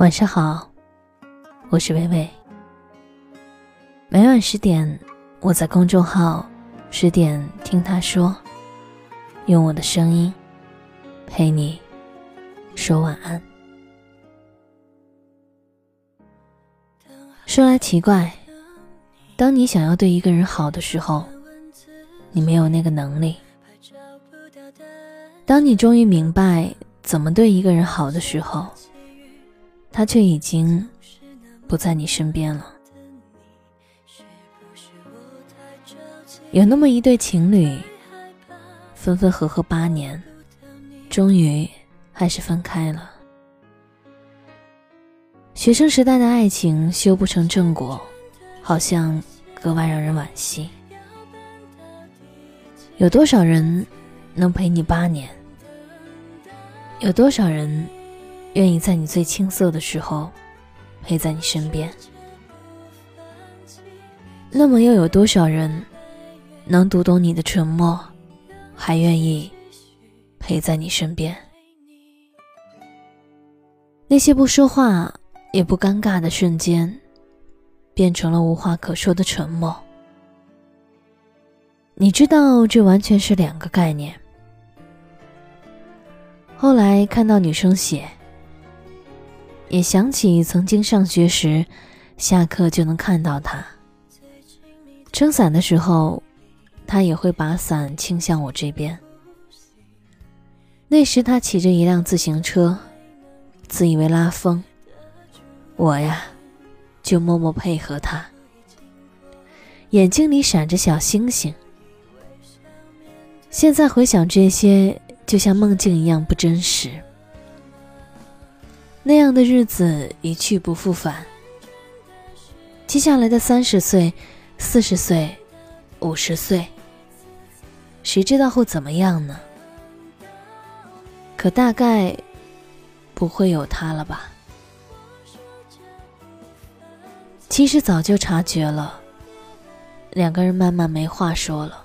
晚上好，我是微微。每晚十点，我在公众号“十点听他说”，用我的声音陪你说晚安。说来奇怪，当你想要对一个人好的时候，你没有那个能力；当你终于明白怎么对一个人好的时候，他却已经不在你身边了。有那么一对情侣，分分合合八年，终于还是分开了。学生时代的爱情修不成正果，好像格外让人惋惜。有多少人能陪你八年？有多少人？愿意在你最青涩的时候陪在你身边，那么又有多少人能读懂你的沉默，还愿意陪在你身边？那些不说话也不尴尬的瞬间，变成了无话可说的沉默。你知道，这完全是两个概念。后来看到女生写。也想起曾经上学时，下课就能看到他。撑伞的时候，他也会把伞倾向我这边。那时他骑着一辆自行车，自以为拉风，我呀，就默默配合他。眼睛里闪着小星星。现在回想这些，就像梦境一样不真实。那样的日子一去不复返。接下来的三十岁、四十岁、五十岁，谁知道会怎么样呢？可大概不会有他了吧？其实早就察觉了，两个人慢慢没话说了，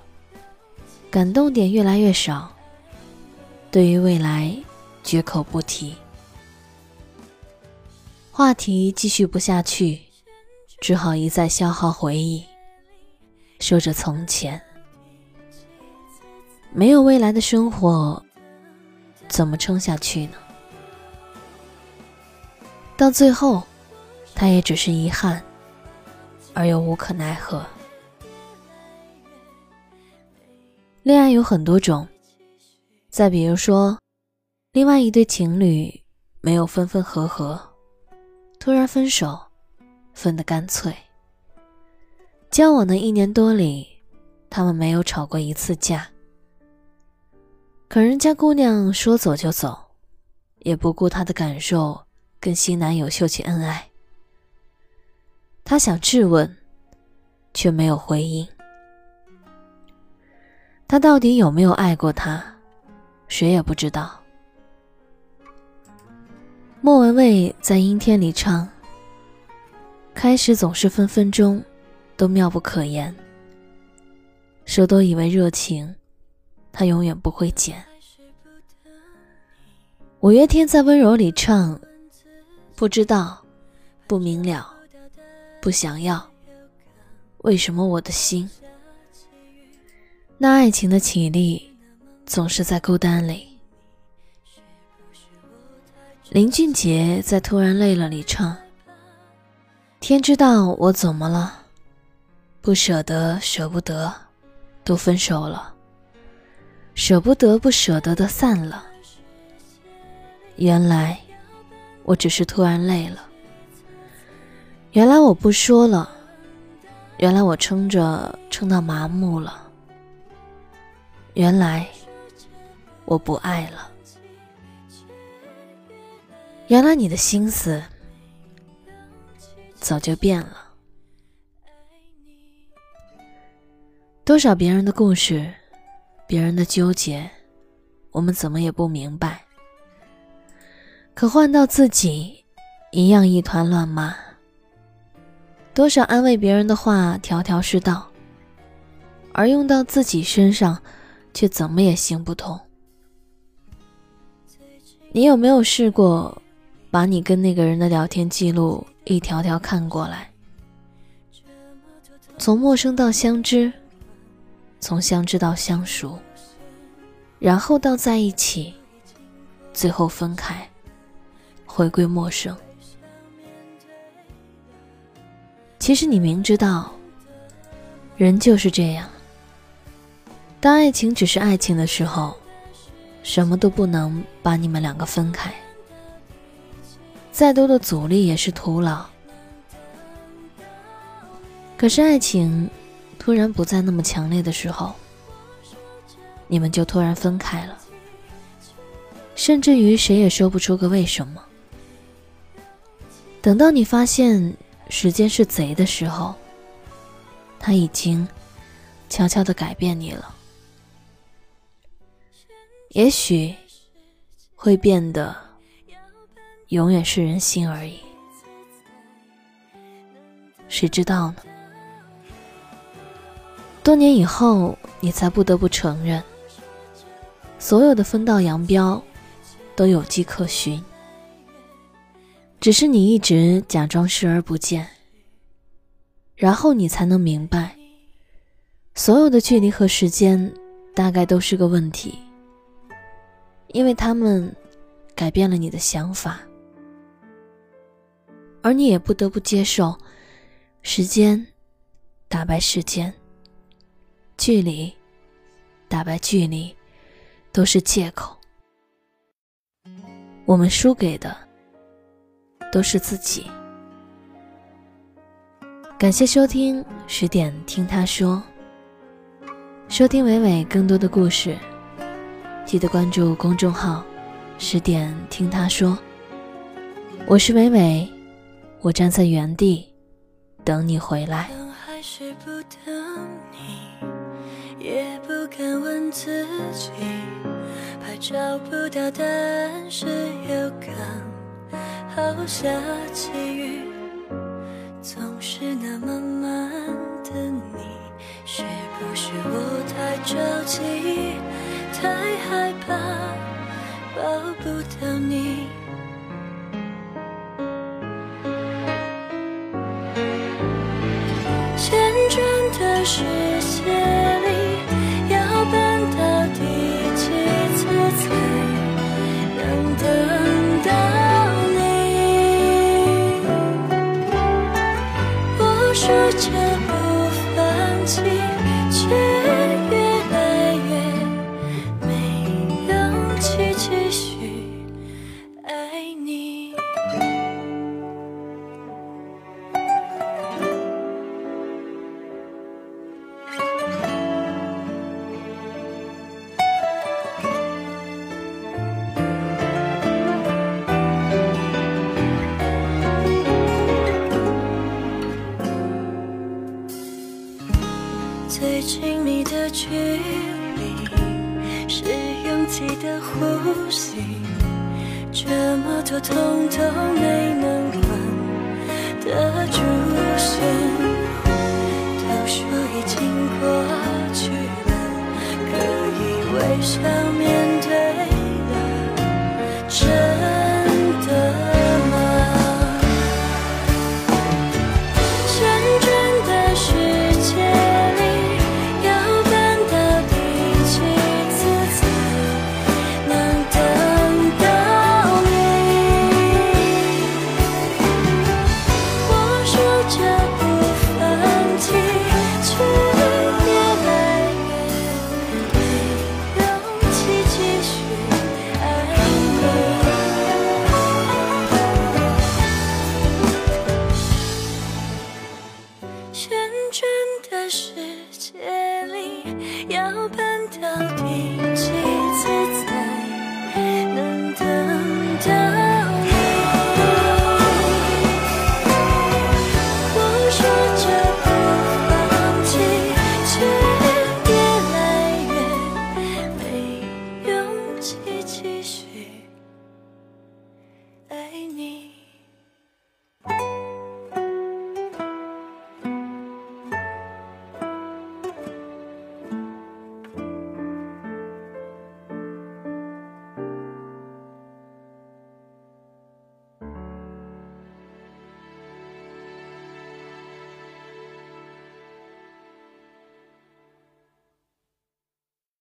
感动点越来越少，对于未来绝口不提。话题继续不下去，只好一再消耗回忆，说着从前。没有未来的生活，怎么撑下去呢？到最后，他也只是遗憾，而又无可奈何。恋爱有很多种，再比如说，另外一对情侣没有分分合合。突然分手，分得干脆。交往的一年多里，他们没有吵过一次架。可人家姑娘说走就走，也不顾他的感受，跟新男友秀起恩爱。他想质问，却没有回应。他到底有没有爱过她，谁也不知道。莫文蔚在阴天里唱。开始总是分分钟都妙不可言，谁都以为热情，他永远不会减。五月天在温柔里唱，不知道，不明了，不想要，为什么我的心？那爱情的绮丽，总是在孤单里。林俊杰在《突然累了》里唱：“天知道我怎么了，不舍得，舍不得，都分手了。舍不得，不舍得的散了。原来我只是突然累了。原来我不说了。原来我撑着撑到麻木了。原来我不爱了。”原来你的心思早就变了。多少别人的故事，别人的纠结，我们怎么也不明白。可换到自己，一样一团乱麻。多少安慰别人的话，条条是道，而用到自己身上，却怎么也行不通。你有没有试过？把你跟那个人的聊天记录一条条看过来，从陌生到相知，从相知到相熟，然后到在一起，最后分开，回归陌生。其实你明知道，人就是这样。当爱情只是爱情的时候，什么都不能把你们两个分开。再多的阻力也是徒劳。可是爱情突然不再那么强烈的时候，你们就突然分开了，甚至于谁也说不出个为什么。等到你发现时间是贼的时候，他已经悄悄的改变你了，也许会变得。永远是人心而已，谁知道呢？多年以后，你才不得不承认，所有的分道扬镳都有迹可循，只是你一直假装视而不见，然后你才能明白，所有的距离和时间大概都是个问题，因为他们改变了你的想法。而你也不得不接受，时间打败时间，距离打败距离，都是借口。我们输给的都是自己。感谢收听十点听他说，收听伟伟更多的故事，记得关注公众号十点听他说。我是伟伟。我站在原地，等你回来。还是不等你，也不敢问自己，怕找不到答案是有刚好下起雨，总是那么慢的你，是不是我太着急，太害怕抱不到你？距离，是拥挤的呼吸，这么多痛都